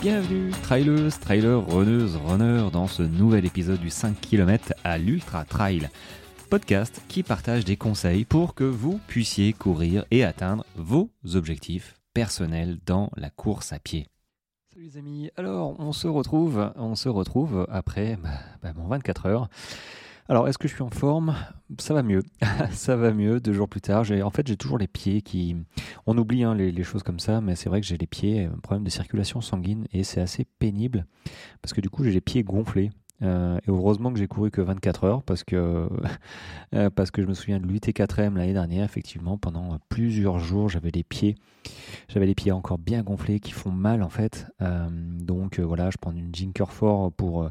Bienvenue, trailers, trailers, runneuses, runners, dans ce nouvel épisode du 5 km à l'Ultra Trail. Podcast qui partage des conseils pour que vous puissiez courir et atteindre vos objectifs personnels dans la course à pied. Salut les amis, alors on se retrouve, on se retrouve après bah, bah, mon 24 heures. Alors, est-ce que je suis en forme? Ça va mieux. ça va mieux deux jours plus tard. En fait, j'ai toujours les pieds qui. On oublie hein, les, choses comme ça, mais c'est vrai que j'ai les pieds, un problème de circulation sanguine, et c'est assez pénible parce que du coup, j'ai les pieds gonflés. Euh, et heureusement que j'ai couru que 24 heures parce que, euh, parce que je me souviens de l'UT4M l'année dernière, effectivement, pendant plusieurs jours, j'avais les pieds, j'avais les pieds encore bien gonflés qui font mal en fait. Euh, donc voilà, je prends une Jinker Fort pour,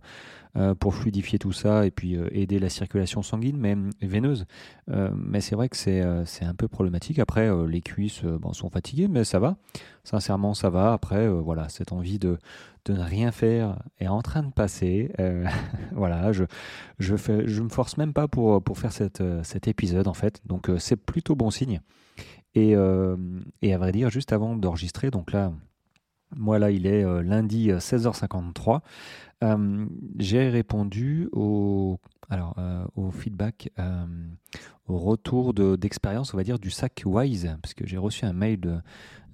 pour fluidifier tout ça et puis aider la circulation sanguine, mais veineuse. mais c'est vrai que c'est un peu problématique. Après, les cuisses sont fatiguées, mais ça va. Sincèrement, ça va. Après, voilà, cette envie de, de ne rien faire est en train de passer. Euh, voilà, je je me force même pas pour faire euh, cet épisode en fait, donc euh, c'est plutôt bon signe. Et, et à vrai dire, juste avant d'enregistrer, donc là, moi là, il est lundi 16h53. j'ai répondu au, alors, au feedback, au retour d'expérience, on va dire, du sac Wise, parce que j'ai reçu un mail de,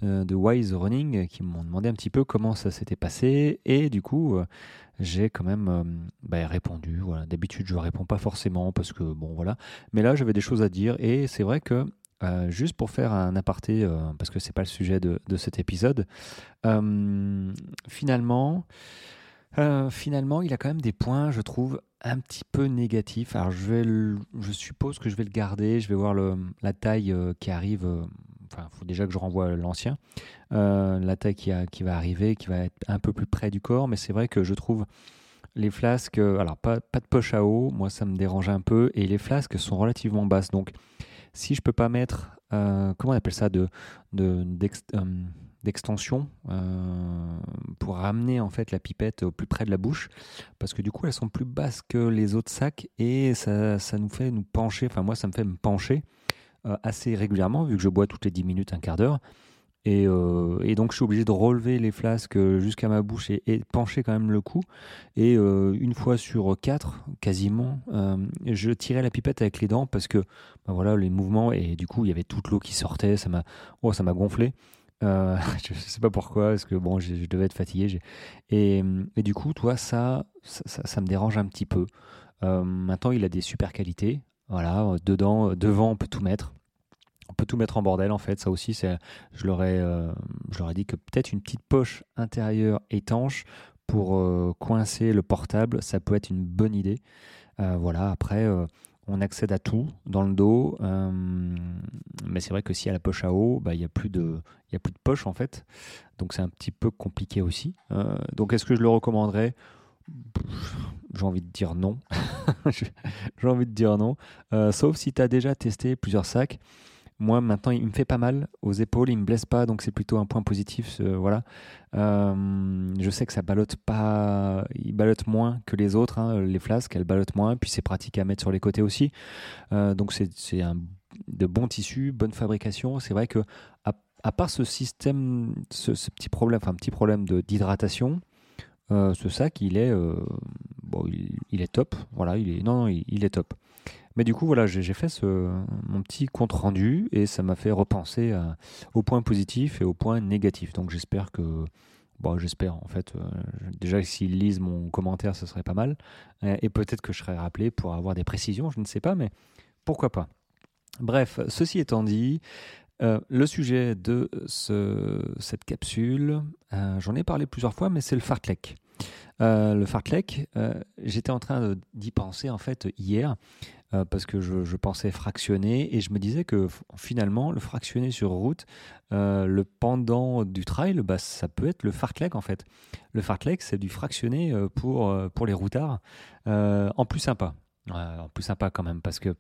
euh, de Wise Running qui m'ont demandé un petit peu comment ça s'était passé. Et du coup euh, j'ai quand même euh, bah, répondu. D'habitude je réponds pas forcément parce que bon voilà, mais là j'avais des choses à dire. Et c'est vrai que juste pour faire un aparté, parce que c'est pas le sujet de, cet épisode, finalement, finalement, il a quand même des points, je trouve, un petit peu négatifs. Alors, je, vais je suppose que je vais le garder, je vais voir le, la taille qui arrive Enfin, il faut déjà que je renvoie l'ancien. Euh, la taille qui, va arriver, qui va être un peu plus près du corps, mais c'est vrai que je trouve les flasques, alors pas, de poche à eau, moi ça me dérange un peu, et les flasques sont relativement basses. Donc, si je peux pas mettre, euh, comment on appelle ça, de, de euh, d'extension pour ramener en fait la pipette au plus près de la bouche parce que du coup elles sont plus basses que les autres sacs et ça, ça nous fait nous pencher enfin moi ça me fait me pencher euh, assez régulièrement, vu que je bois toutes les 10 minutes, un quart d'heure. Et, euh, et, donc je suis obligé de relever les flasques jusqu'à ma bouche et, pencher quand même le cou. Et euh, une fois sur quatre, quasiment, je tirais la pipette avec les dents parce que ben voilà les mouvements et du coup il y avait toute l'eau qui sortait. Ça m'a, oh, ça m'a gonflé. je ne sais pas pourquoi, parce que bon, je, devais être fatigué. Et, et, du coup, toi, ça ça, ça, me dérange un petit peu. maintenant, il a des super qualités. Voilà, dedans, devant, on peut tout mettre on peut tout mettre en bordel en fait. Ça aussi, je leur ai, euh, je leur ai dit que peut-être une petite poche intérieure étanche pour euh, coincer le portable, ça peut être une bonne idée. Euh, voilà. Après, on accède à tout dans le dos, mais c'est vrai que si à la poche à eau, bah, il n'y a plus de, a plus de poche en fait. Donc c'est un petit peu compliqué aussi. donc est-ce que je le recommanderais? J'ai envie de dire non. J'ai envie de dire non. sauf si tu as déjà testé plusieurs sacs. Moi, maintenant, il me fait pas mal aux épaules, il me blesse pas, donc c'est plutôt un point positif. voilà. Euh, je sais que ça ballotte pas, il ballotte moins que les autres, hein, les flasques, elles ballottent moins, puis c'est pratique à mettre sur les côtés aussi. Euh, donc c'est un de bon tissu, bonne fabrication. C'est vrai que à, part ce système, ce, petit problème, enfin petit problème d'hydratation, euh, ce sac, il est, bon, il, est top. Voilà, il est, non, il est top. Mais du coup, voilà, j'ai fait ce, mon petit compte rendu et ça m'a fait repenser aux points positifs et aux points négatifs. Donc j'espère que, bon, j'espère en fait, euh, déjà s'ils lisent mon commentaire, ce serait pas mal. Et peut-être que je serai rappelé pour avoir des précisions, je ne sais pas, mais pourquoi pas. Bref, ceci étant dit, euh, le sujet de ce, cette capsule, euh, j'en ai parlé plusieurs fois, mais c'est le fartlek. Le fartlek, j'étais en train d'y penser en fait hier euh, parce que je, pensais fractionner et je me disais que finalement le fractionner sur route, euh, le pendant du trail, bah, ça peut être le fartlek en fait. Le fartlek c'est du fractionné euh, pour, pour les routards, en plus sympa. en plus sympa quand même parce que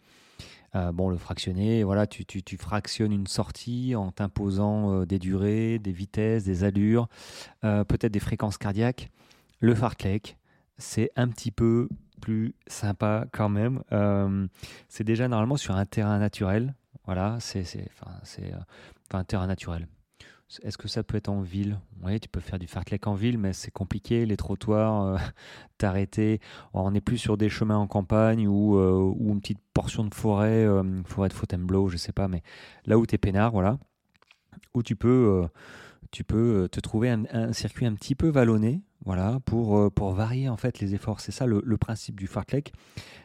bon, le fractionné, voilà, tu, tu fractionnes une sortie en t'imposant des durées, des vitesses, des allures, peut-être des fréquences cardiaques. Le fartlek, c'est un petit peu plus sympa quand même. Euh, c'est déjà normalement sur un terrain naturel. Voilà, c'est enfin, euh, un terrain naturel. est-ce que ça peut être en ville? Oui, tu peux faire du fartlek en ville, mais c'est compliqué. Les trottoirs, t'arrêter. On n'est plus sur des chemins en campagne ou, une petite portion de forêt, forêt de Fontainebleau, je sais pas, mais là où tu es peinard, voilà, où tu peux, tu peux te trouver un, circuit un petit peu vallonné, voilà, pour, pour varier en fait les efforts. C'est ça le, principe du fartlek,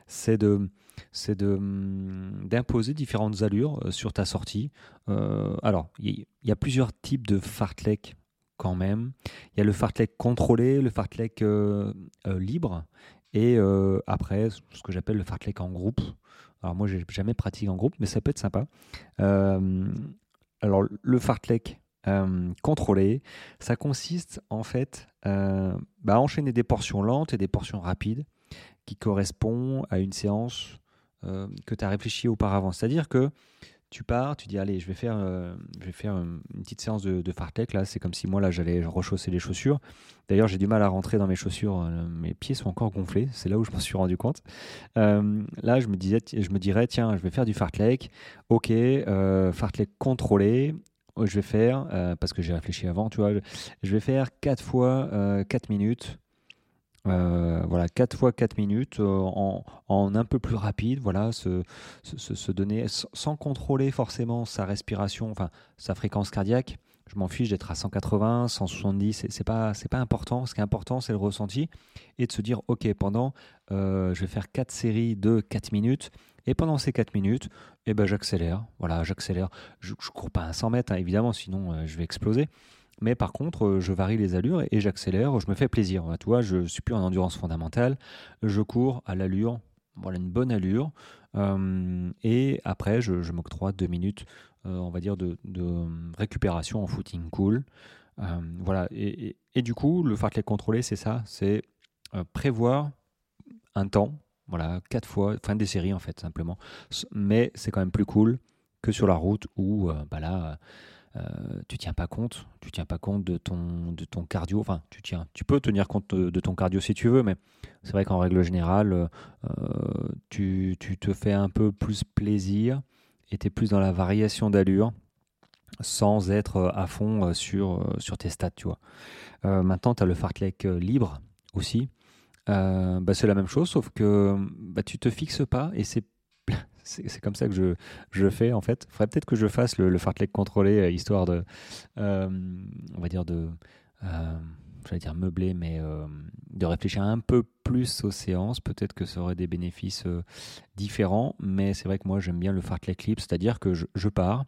c'est de c'est hum, d'imposer différentes allures euh, sur ta sortie. Euh, alors, il y, a plusieurs types de fartlek quand même. Il y a le fartlek contrôlé, le fartlek euh, libre, et après, ce que j'appelle le fartlek en groupe. Alors moi, j'ai jamais pratiqué en groupe, mais ça peut être sympa. alors, le fartlek contrôlé, ça consiste en fait bah, à enchaîner des portions lentes et des portions rapides qui correspondent à une séance euh, que tu as réfléchi auparavant. C'est-à-dire que tu pars, tu dis allez, je vais faire, euh, je vais faire une petite séance de, de fartlek. Là, c'est comme si moi là j'allais rechausser les chaussures. D'ailleurs, j'ai du mal à rentrer dans mes chaussures. Euh, mes pieds sont encore gonflés. C'est là où je m'en suis rendu compte. là, je me disais, je me dirais tiens, je vais faire du fartlek. Ok, fartlek contrôlé. Je vais faire parce que j'ai réfléchi avant, tu vois. Je vais faire 4 fois 4 minutes euh, voilà, 4 fois 4 minutes euh, en, un peu plus rapide, voilà, se, se, donner sans contrôler forcément sa respiration, enfin sa fréquence cardiaque. Je m'en fiche d'être à 180, 170, c'est pas pas important. Ce qui est important, c'est le ressenti et de se dire ok, pendant euh, je vais faire 4 séries de 4 minutes et pendant ces 4 minutes, eh ben j'accélère. Voilà, j'accélère. Je, ne cours pas à 100 mètres hein, évidemment, sinon je vais exploser. Mais par contre, euh, je varie les allures et j'accélère, je me fais plaisir. Tu vois, je suis plus en endurance fondamentale, je cours à l'allure, voilà une bonne allure. Euh, et après, je, m'octroie deux minutes, euh, on va dire, de, récupération en footing cool. voilà. Et, du coup, le fartlek contrôlé, c'est ça, c'est prévoir un temps, voilà, quatre fois, fin des séries en fait, simplement. Mais c'est quand même plus cool que sur la route où, bah là euh, tu tiens pas compte, tu tiens pas compte de ton, de ton cardio. Enfin, tu tiens, tu peux tenir compte de, ton cardio si tu veux, mais c'est vrai qu'en règle générale, euh, tu, tu, te fais un peu plus plaisir es plus dans la variation d'allure sans être à fond sur, sur tes stats, tu vois. Euh, maintenant, tu as le fartlek libre aussi. bah, c'est la même chose, sauf que bah, tu te fixes pas et c'est c'est comme ça que je, je fais en fait. Il faudrait peut-être que je fasse le, fartlek contrôlé, euh, histoire de, euh, on va dire de, euh, j'allais dire meubler, mais de réfléchir un peu plus aux séances. Peut-être que ça aurait des bénéfices différents, mais c'est vrai que moi j'aime bien le fartlek clip, c'est-à-dire que je, pars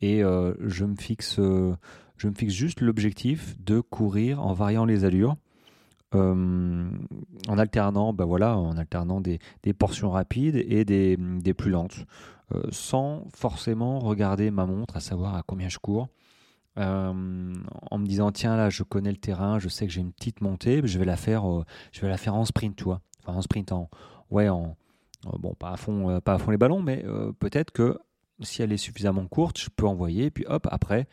et je me fixe, je me fixe juste l'objectif de courir en variant les allures. Euh, en alternant, ben voilà, en alternant des, portions rapides et des, plus lentes, euh, sans forcément regarder ma montre, à savoir à combien je cours. Euh, en me disant tiens là je connais le terrain je sais que j'ai une petite montée je vais la faire je vais la faire en sprint tu vois enfin en sprint en ouais en bon pas à fond pas à fond les ballons mais peut-être que si elle est suffisamment courte je peux envoyer puis hop après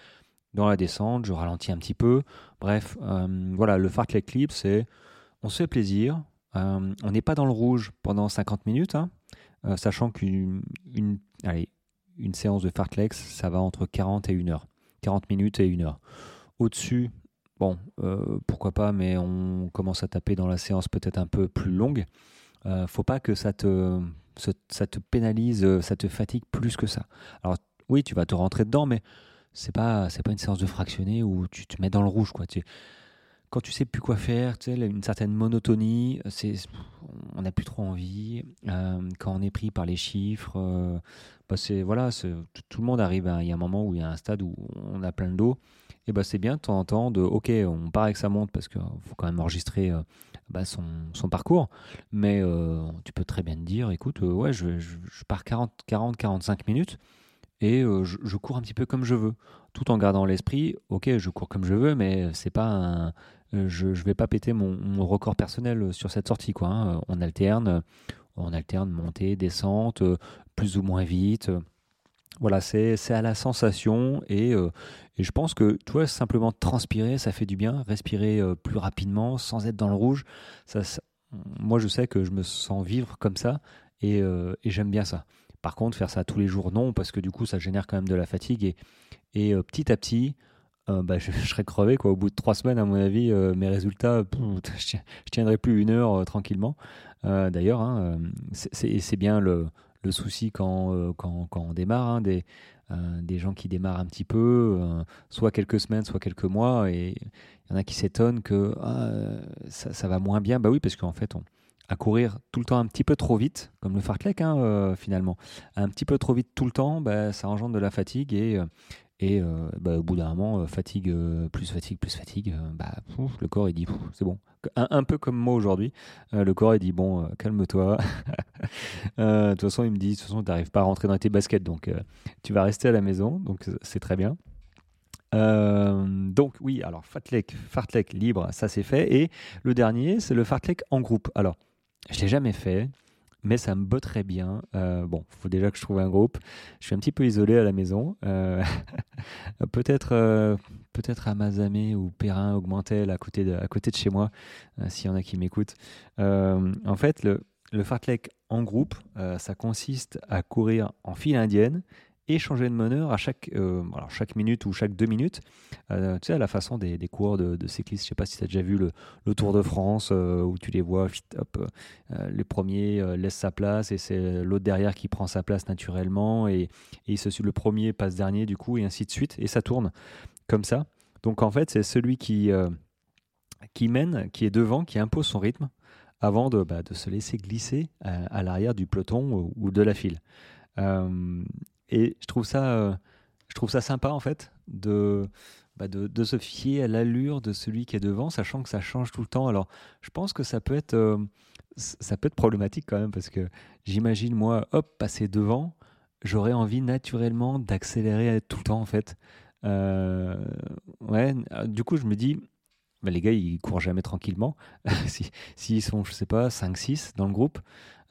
dans la descente, je ralentis un petit peu. Bref, euh, voilà, le fartlek clip, c'est on se fait plaisir. Euh, on n'est pas dans le rouge pendant 50 minutes, hein, euh, sachant qu'une une, une séance de fartlek, ça va entre 40 et 1 heure. 40 minutes et 1 heure. Au-dessus, bon, pourquoi pas, mais on commence à taper dans la séance peut-être un peu plus longue. faut pas que ça te, pénalise, ça te fatigue plus que ça. Alors oui, tu vas te rentrer dedans, mais c'est pas c'est pas une séance de fractionné où tu te mets dans le rouge quoi. Quand tu sais plus quoi faire, tu sais, une certaine monotonie, c'est on n'a plus trop envie. Euh, quand on est pris par les chiffres, euh, bah c'est voilà, tout le monde arrive. Il y a un moment où il y a un stade où on a plein de dos. Et bah c'est bien de temps en temps de ok, on part avec sa montre parce qu'il faut quand même enregistrer euh, bah, son, parcours. Mais tu peux très bien te dire, écoute, ouais, je, pars 40, 40, 45 minutes et euh, je, cours un petit peu comme je veux, tout en gardant l'esprit. Ok, je cours comme je veux, mais c'est pas un, euh, je ne vais pas péter mon, record personnel sur cette sortie. Quoi, hein. On alterne, on alterne montée, descente, plus ou moins vite. Voilà, c'est à la sensation et, je pense que tu vois, simplement transpirer, ça fait du bien. Respirer plus rapidement, sans être dans le rouge, ça, moi je sais que je me sens vivre comme ça et, j'aime bien ça. Par contre, faire ça tous les jours, non, parce que du coup, ça génère quand même de la fatigue. Et, et euh, petit à petit, bah, je, serais crevé. Quoi. Au bout de trois semaines, à mon avis, mes résultats, je, tiendrai plus une heure tranquillement. D'ailleurs, hein, c'est bien le, le souci quand, quand, quand, on démarre. Hein, des, des gens qui démarrent un petit peu, soit quelques semaines, soit quelques mois, et il y en a qui s'étonnent que ah, ça, va moins bien. Bah oui, parce qu'en fait, on, à courir tout le temps un petit peu trop vite, comme le fartlek hein, euh, finalement, un petit peu trop vite tout le temps, bah, ça engendre de la fatigue et, euh, et euh, bah, au bout d'un moment, fatigue, plus fatigue, plus fatigue, bah, le corps il dit c'est bon. Un, peu comme moi aujourd'hui, le corps il dit bon, calme-toi. de toute façon, il me dit de toute façon, tu n'arrives pas à rentrer dans tes baskets, donc tu vas rester à la maison, donc c'est très bien. donc oui, alors fartlek, fartlek libre, ça c'est fait. Et le dernier, c'est le fartlek en groupe. Alors, je l'ai jamais fait, mais ça me botterait bien. Euh, bon, il faut déjà que je trouve un groupe. Je suis un petit peu isolé à la maison. Euh, peut-être euh, peut-être à Mazamé ou Perrin, Augmentel, à côté de, à côté de chez moi, s'il y en a qui m'écoutent. en fait, le fartlek en groupe, ça consiste à courir en file indienne et changer de meneur à chaque, euh, alors chaque minute ou chaque deux minutes. Euh, tu sais, à la façon des, des coureurs de, cyclistes. Je ne sais pas si tu as déjà vu le, le Tour de France euh, où tu les vois, hop, les premiers laissent sa place et c'est l'autre derrière qui prend sa place naturellement et, et le premier passe dernier du coup et ainsi de suite. Et ça tourne comme ça. Donc en fait, c'est celui qui, qui mène, qui est devant, qui impose son rythme avant de, bah, de se laisser glisser à, l'arrière du peloton ou de la file. Et je trouve ça, euh, je trouve ça sympa en fait de, bah, de, de, se fier à l'allure de celui qui est devant, sachant que ça change tout le temps. Alors, je pense que ça peut être, euh, ça peut être problématique quand même parce que j'imagine moi, hop, passer devant, j'aurais envie naturellement d'accélérer tout le temps en fait. Euh, ouais, du coup, je me dis, bah, les gars, ils courent jamais tranquillement. S'ils si, sont, je sais pas, 5-6 dans le groupe,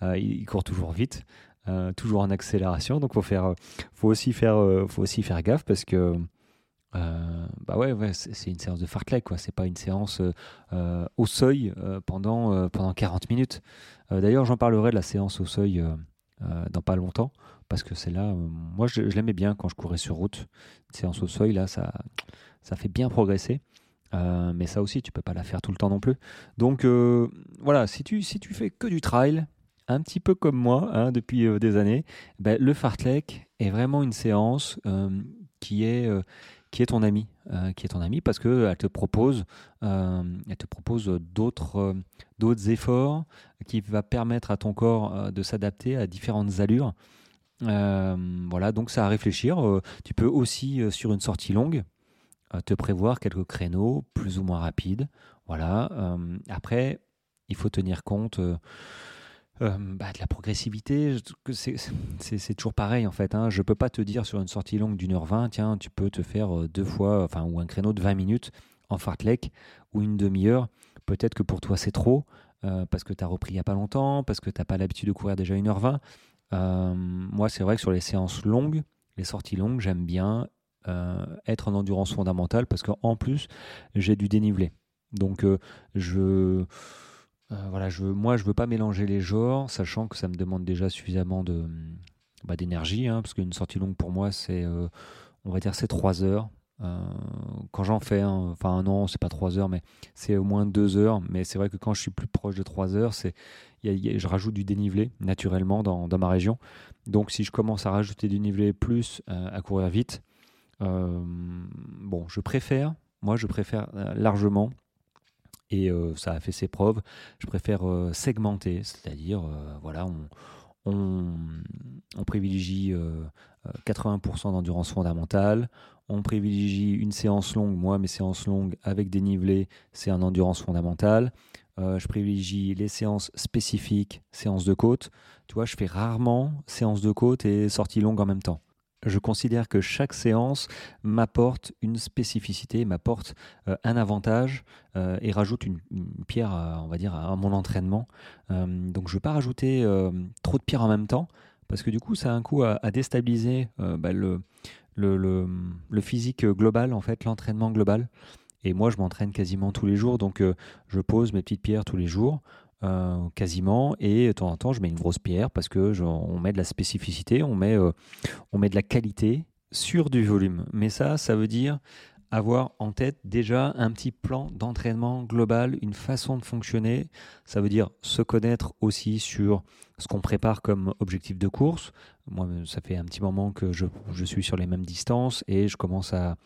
ils courent toujours vite. Euh, toujours en accélération. Donc faut faire, faut aussi faire, euh, faut aussi faire gaffe parce que euh, bah ouais, c'est une séance de fartlek quoi. C'est pas une séance au seuil pendant pendant 40 minutes. D'ailleurs, j'en parlerai de la séance au seuil dans pas longtemps parce que c'est là, moi je, l'aimais bien quand je courais sur route. Une séance au seuil là, ça ça fait bien progresser. mais ça aussi, tu peux pas la faire tout le temps non plus. Donc voilà, si tu, si tu fais que du trail, un petit peu comme moi hein, depuis euh, des années, ben, le fartlek est vraiment une séance euh, qui est euh, qui est ton ami, qui est ton ami parce que elle te propose, elle te propose d'autres efforts qui va permettre à ton corps de s'adapter à différentes allures. voilà, donc ça à réfléchir. tu peux aussi sur une sortie longue te prévoir quelques créneaux plus ou moins rapides. Voilà. après, il faut tenir compte euh, bah, de la progressivité, c'est toujours pareil en fait. Hein. Je ne peux pas te dire sur une sortie longue d'une heure vingt, tiens, tu peux te faire euh, deux fois, enfin, ou un créneau de 20 minutes en fartlek ou une demi-heure. Peut-être que pour toi c'est trop, euh, parce que tu as repris il n'y a pas longtemps, parce que tu n'as pas l'habitude de courir déjà une heure vingt. moi, c'est vrai que sur les séances longues, les sorties longues, j'aime bien être en endurance fondamentale parce qu'en plus, j'ai du dénivelé. Donc, je euh, voilà, je, moi, je veux pas mélanger les genres, sachant que ça me demande déjà suffisamment de bah, d'énergie, hein, parce qu'une sortie longue pour moi, c'est, euh, on va dire, c'est 3 heures. Euh, quand j'en fais, enfin non, c'est pas 3 heures, mais c'est au moins 2 heures. Mais c'est vrai que quand je suis plus proche de 3 heures, c'est, je rajoute du dénivelé naturellement dans, dans, ma région. Donc si je commence à rajouter du dénivelé plus à courir vite, bon, je préfère, moi je préfère largement et euh, ça a fait ses preuves. Je préfère euh, segmenter, c'est-à-dire, euh, voilà, on, on, privilégie 80% d'endurance fondamentale, on privilégie une séance longue, moi mes séances longues avec dénivelé, c'est un endurance fondamentale. je privilégie les séances spécifiques, séances de côte. Tu vois, je fais rarement séance de côte et sortie longue en même temps je considère que chaque séance m'apporte une spécificité, m'apporte euh, un avantage euh, et rajoute une, pierre, à, on va dire, à mon entraînement. Euh, donc je ne veux pas rajouter trop de pierres en même temps parce que du coup ça a un coup à, déstabiliser bah, le, physique global, en fait, l'entraînement global. Et moi je m'entraîne quasiment tous les jours, donc je pose mes petites pierres tous les jours. Euh, quasiment. Et de temps en temps, je mets une grosse pierre parce que on met de la spécificité, on met, euh, on met de la qualité sur du volume. Mais ça, ça veut dire avoir en tête déjà un petit plan d'entraînement global, une façon de fonctionner. Ça veut dire se connaître aussi sur ce qu'on prépare comme objectif de course. Moi, ça fait un petit moment que je, suis sur les mêmes distances et je commence à,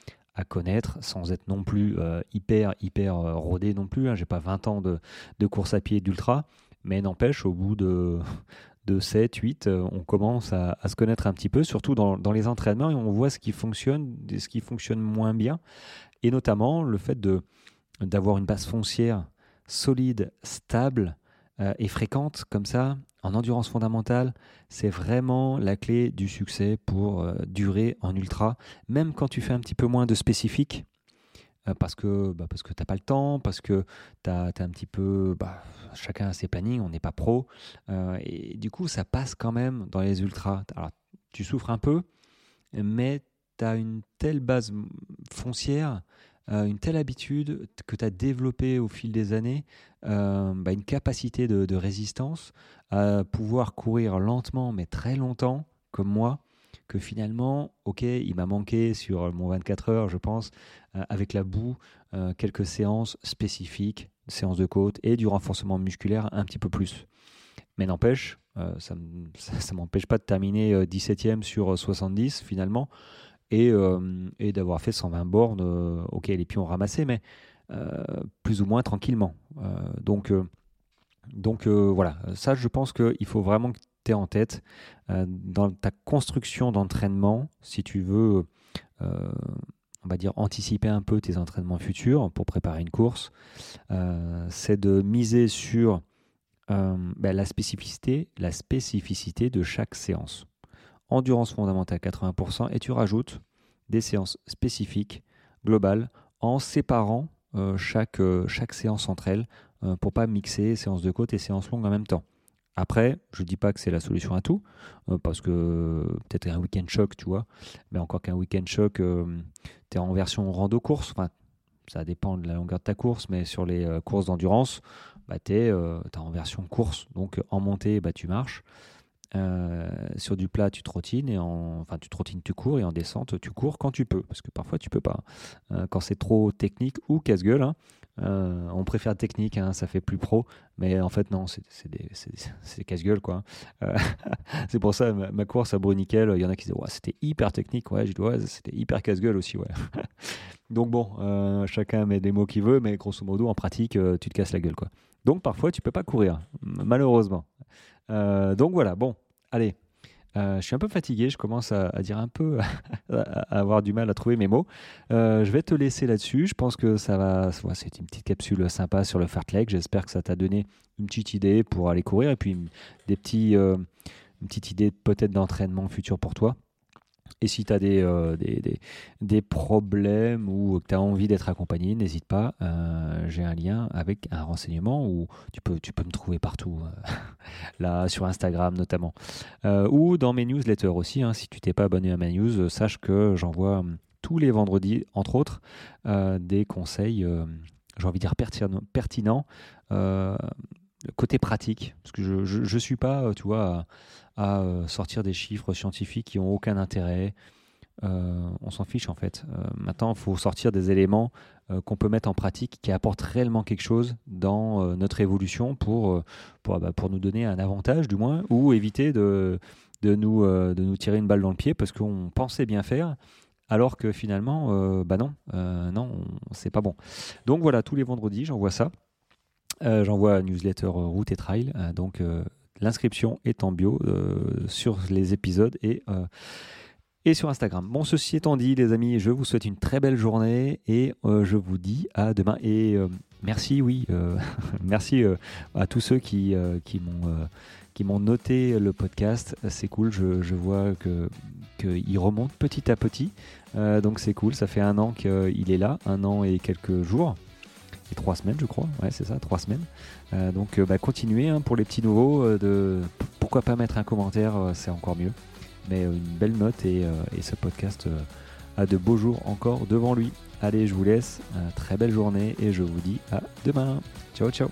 connaître sans être non plus euh, hyper, hyper euh, rodé non plus. Hein. J'ai pas 20 ans de, de course à pied d'ultra, mais n'empêche, au bout de, de 7, 8, euh, on commence à, se connaître un petit peu, surtout dans, les entraînements, et on voit ce qui fonctionne, ce qui fonctionne moins bien, et notamment le fait de d'avoir une base foncière solide, stable euh, et fréquente comme ça en endurance fondamentale, c'est vraiment la clé du succès pour euh, durer en ultra, même quand tu fais un petit peu moins de spécifique. Euh, parce que bah parce que t'as pas le temps, parce que tu as, un petit peu bah, chacun a ses plannings, on n'est pas pro euh, et du coup ça passe quand même dans les ultras. Alors tu souffres un peu, mais tu as une telle base foncière, euh, une telle habitude que tu as développé au fil des années, bah, une capacité de, résistance à pouvoir courir lentement mais très longtemps comme moi que finalement, ok, il m'a manqué sur mon 24 heures, je pense, euh, avec la boue, euh, quelques séances spécifiques, séances de côte et du renforcement musculaire un petit peu plus. Mais n'empêche, euh, ça ne m'empêche pas de terminer 17e sur 70 finalement et, et d'avoir fait 120 bornes, ok, les pions ramassés, mais plus ou moins tranquillement. donc, donc voilà, ça je pense qu'il faut vraiment en tête euh, dans ta construction d'entraînement, si tu veux, euh, on va dire, anticiper un peu tes entraînements futurs pour préparer une course, euh, c'est de miser sur ben, la spécificité, la spécificité de chaque séance. Endurance fondamentale 80% et tu rajoutes des séances spécifiques, globales, en séparant chaque, chaque séance entre elles pour pas mixer séances de côte et séances longues en même temps. Après, je ne dis pas que c'est la solution à tout, euh, parce que peut-être un week-end choc, tu vois, mais encore qu'un week-end choc, euh, tu es en version rando-course, ça dépend de la longueur de ta course, mais sur les euh, courses d'endurance, bah, tu es, en version course, donc en montée, bah, tu marches, sur du plat, tu trottines, et en, enfin, tu trottines, tu cours, et en descente, tu cours quand tu peux, parce que parfois tu peux pas. quand c'est trop technique ou casse-gueule, hein, euh, on préfère technique, hein, ça fait plus pro, mais en fait non, c'est casse-gueule quoi. Euh, c'est pour ça ma, course à Bruniquel, il y en a qui disent c'était hyper technique, ouais, je dis c'était hyper casse-gueule aussi, ouais. Donc bon, euh, chacun met des mots qu'il veut, mais grosso modo en pratique, tu te casses la gueule quoi. Donc parfois tu peux pas courir, malheureusement. donc voilà, bon, allez, euh, je suis un peu fatigué, je commence à, dire un peu, à, avoir du mal à trouver mes mots. Euh, je vais te laisser là-dessus. Je pense que ça va. c'est une petite capsule sympa sur le fartlek. J'espère que ça t'a donné une petite idée pour aller courir et puis des petits, euh, une petite idée peut-être d'entraînement futur pour toi. Et si tu as euh, des, des, des, problèmes ou que tu as envie d'être accompagné, n'hésite pas. Euh, j'ai un lien avec un renseignement où tu peux, tu peux me trouver partout, euh, là sur Instagram notamment. ou dans mes newsletters aussi. Hein. si tu t'es pas abonné à ma news, sache que j'envoie tous les vendredis, entre autres, des conseils, j'ai envie de dire pertinents, pertinents côté pratique. Parce que je ne suis pas, tu vois à euh, sortir des chiffres scientifiques qui n'ont aucun intérêt. Euh, on s'en fiche en fait. Euh, maintenant, il faut sortir des éléments qu'on peut mettre en pratique qui apportent réellement quelque chose dans notre évolution pour, pour, bah, pour, nous donner un avantage du moins ou éviter de, de, nous, de nous tirer une balle dans le pied parce qu'on pensait bien faire alors que finalement, bah non, non, c'est pas bon. Donc voilà, tous les vendredis, j'envoie ça. j'envoie newsletter route et trail. donc L'inscription est en bio euh, sur les épisodes et, euh, et sur Instagram. Bon, ceci étant dit, les amis, je vous souhaite une très belle journée et euh, je vous dis à demain. Et merci, oui, merci à tous ceux qui, m'ont noté le podcast. C'est cool, je, vois qu'il remonte petit à petit. donc c'est cool, ça fait un an qu'il est là, un an et quelques jours trois semaines, je crois. Ouais, c'est ça, trois semaines. Euh, donc, euh, bah, continuez hein, pour les petits nouveaux. Euh, de pourquoi pas mettre un commentaire, c'est encore mieux. Mais une belle note et, et ce podcast a de beaux jours encore devant lui. Allez, je vous laisse. très belle journée et je vous dis à demain. Ciao, ciao.